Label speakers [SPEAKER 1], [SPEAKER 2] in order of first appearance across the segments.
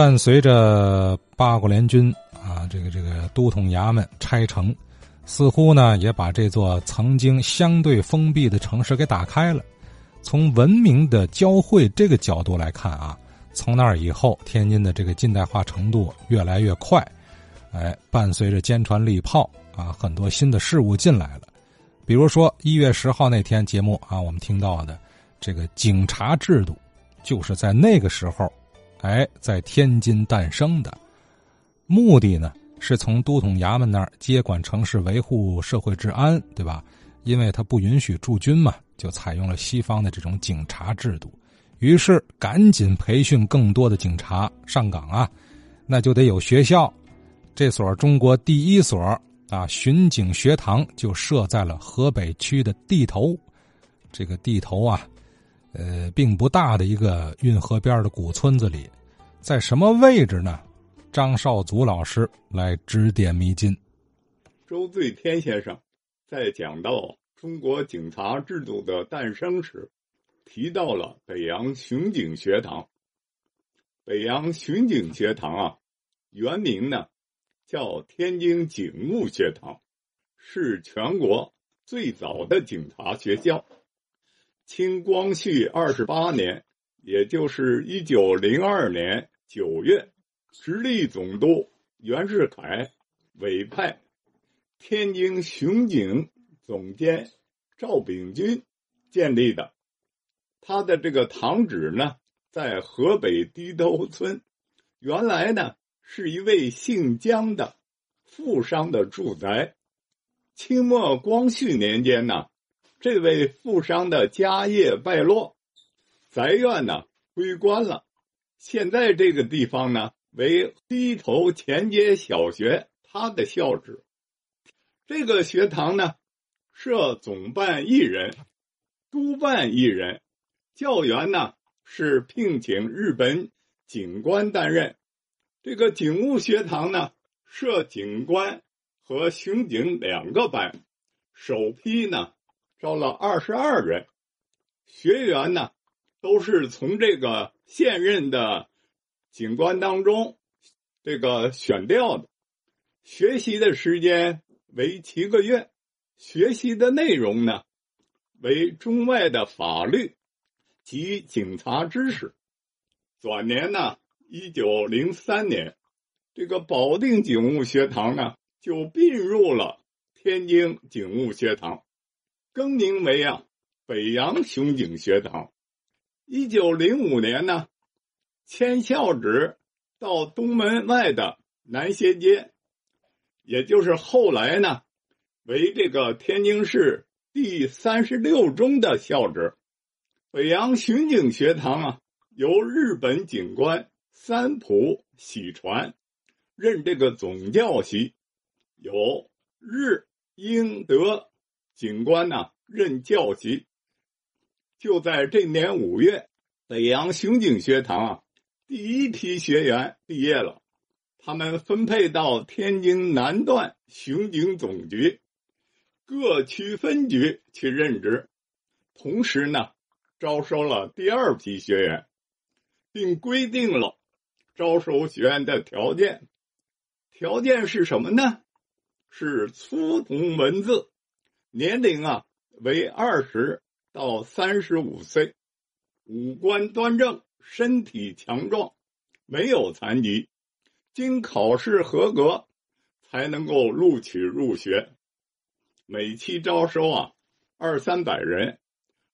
[SPEAKER 1] 伴随着八国联军啊，这个这个都统衙门拆城，似乎呢也把这座曾经相对封闭的城市给打开了。从文明的交汇这个角度来看啊，从那儿以后，天津的这个近代化程度越来越快。哎，伴随着坚船利炮啊，很多新的事物进来了。比如说一月十号那天节目啊，我们听到的这个警察制度，就是在那个时候，哎，在天津诞生的。目的呢，是从都统衙门那儿接管城市，维护社会治安，对吧？因为他不允许驻军嘛，就采用了西方的这种警察制度。于是赶紧培训更多的警察上岗啊，那就得有学校。这所中国第一所啊巡警学堂就设在了河北区的地头，这个地头啊，呃，并不大的一个运河边的古村子里，在什么位置呢？张少祖老师来指点迷津。
[SPEAKER 2] 周醉天先生在讲到中国警察制度的诞生时，提到了北洋巡警学堂。北洋巡警学堂啊，原名呢？叫天津警务学堂，是全国最早的警察学校。清光绪二十八年，也就是一九零二年九月，直隶总督袁世凯委派天津巡警总监赵秉钧建立的。他的这个堂址呢，在河北低头村。原来呢。是一位姓姜的富商的住宅。清末光绪年间呢，这位富商的家业败落，宅院呢归官了。现在这个地方呢为低头前街小学，他的校址。这个学堂呢设总办一人，督办一人，教员呢是聘请日本警官担任。这个警务学堂呢，设警官和巡警两个班，首批呢招了二十二人，学员呢都是从这个现任的警官当中这个选调的，学习的时间为七个月，学习的内容呢为中外的法律及警察知识，转年呢。一九零三年，这个保定警务学堂呢就并入了天津警务学堂，更名为啊北洋巡警学堂。一九零五年呢，迁校址到东门外的南斜街，也就是后来呢为这个天津市第三十六中的校址。北洋巡警学堂啊，由日本警官。三浦喜传任这个总教习，有日、英、德警官呢任教习。就在这年五月，北洋巡警学堂啊，第一批学员毕业了，他们分配到天津南段巡警总局各区分局去任职，同时呢，招收了第二批学员，并规定了。招收学员的条件，条件是什么呢？是粗通文字，年龄啊为二十到三十五岁，五官端正，身体强壮，没有残疾，经考试合格才能够录取入学。每期招收啊二三百人，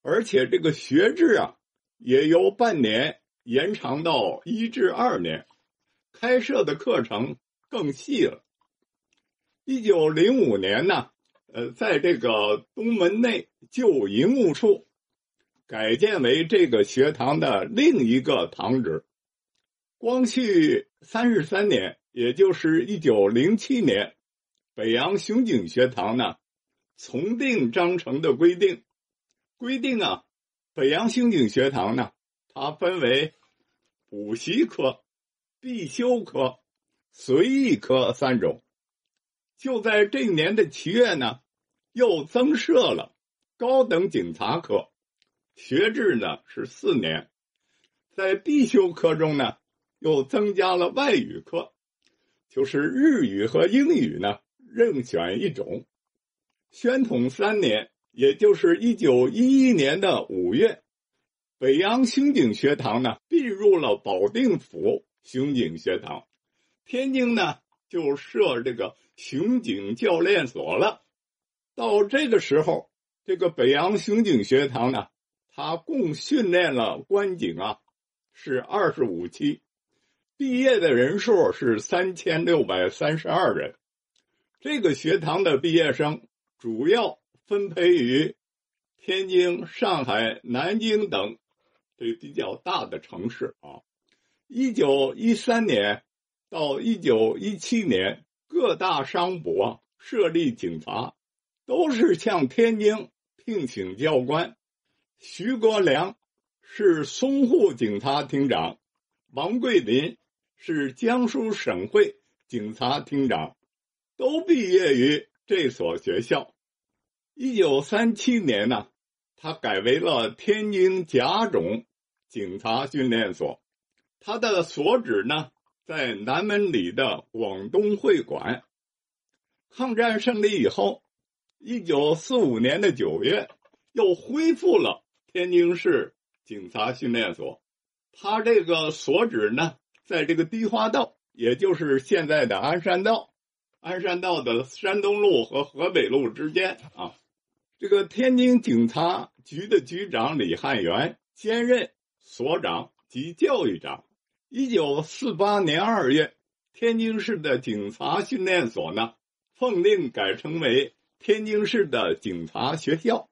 [SPEAKER 2] 而且这个学制啊也由半年。延长到一至二年，开设的课程更细了。一九零五年呢，呃，在这个东门内旧营务处改建为这个学堂的另一个堂址。光绪三十三年，也就是一九零七年，北洋巡警学堂呢，从定章程的规定，规定啊，北洋巡警学堂呢。它分为补习科、必修科、随意科三种。就在这一年的七月呢，又增设了高等警察科，学制呢是四年。在必修科中呢，又增加了外语课，就是日语和英语呢，任选一种。宣统三年，也就是一九一一年的五月，北洋刑警学堂呢并入了保定府刑警学堂，天津呢就设这个刑警教练所了。到这个时候，这个北洋刑警学堂呢，它共训练了官警啊，是二十五期，毕业的人数是三千六百三十二人。这个学堂的毕业生。主要分配于天津、上海、南京等这比较大的城市啊。一九一三年到一九一七年，各大商埠设立警察，都是向天津聘请教官。徐国良是淞沪警察厅长，王桂林是江苏省会警察厅长，都毕业于。这所学校，一九三七年呢，他改为了天津甲种警察训练所，他的所址呢在南门里的广东会馆。抗战胜利以后，一九四五年的九月，又恢复了天津市警察训练所，他这个所址呢，在这个堤花道，也就是现在的鞍山道。鞍山道的山东路和河北路之间啊，这个天津警察局的局长李汉元兼任所长及教育长。一九四八年二月，天津市的警察训练所呢，奉令改称为天津市的警察学校，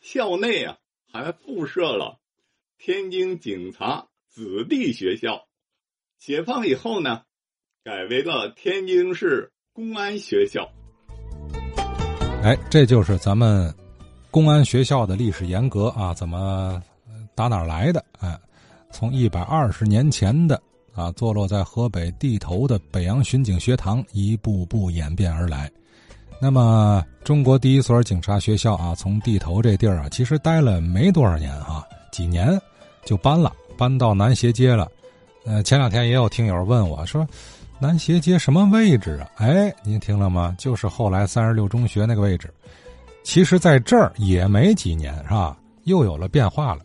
[SPEAKER 2] 校内啊还附设了天津警察子弟学校。解放以后呢，改为了天津市。公安学校，
[SPEAKER 1] 哎，这就是咱们公安学校的历史沿革啊，怎么打哪儿来的？哎，从一百二十年前的啊，坐落在河北地头的北洋巡警学堂，一步步演变而来。那么，中国第一所警察学校啊，从地头这地儿啊，其实待了没多少年啊，几年就搬了，搬到南斜街了。呃，前两天也有听友问我说。南斜街什么位置啊？哎，您听了吗？就是后来三十六中学那个位置。其实，在这儿也没几年，是吧？又有了变化了。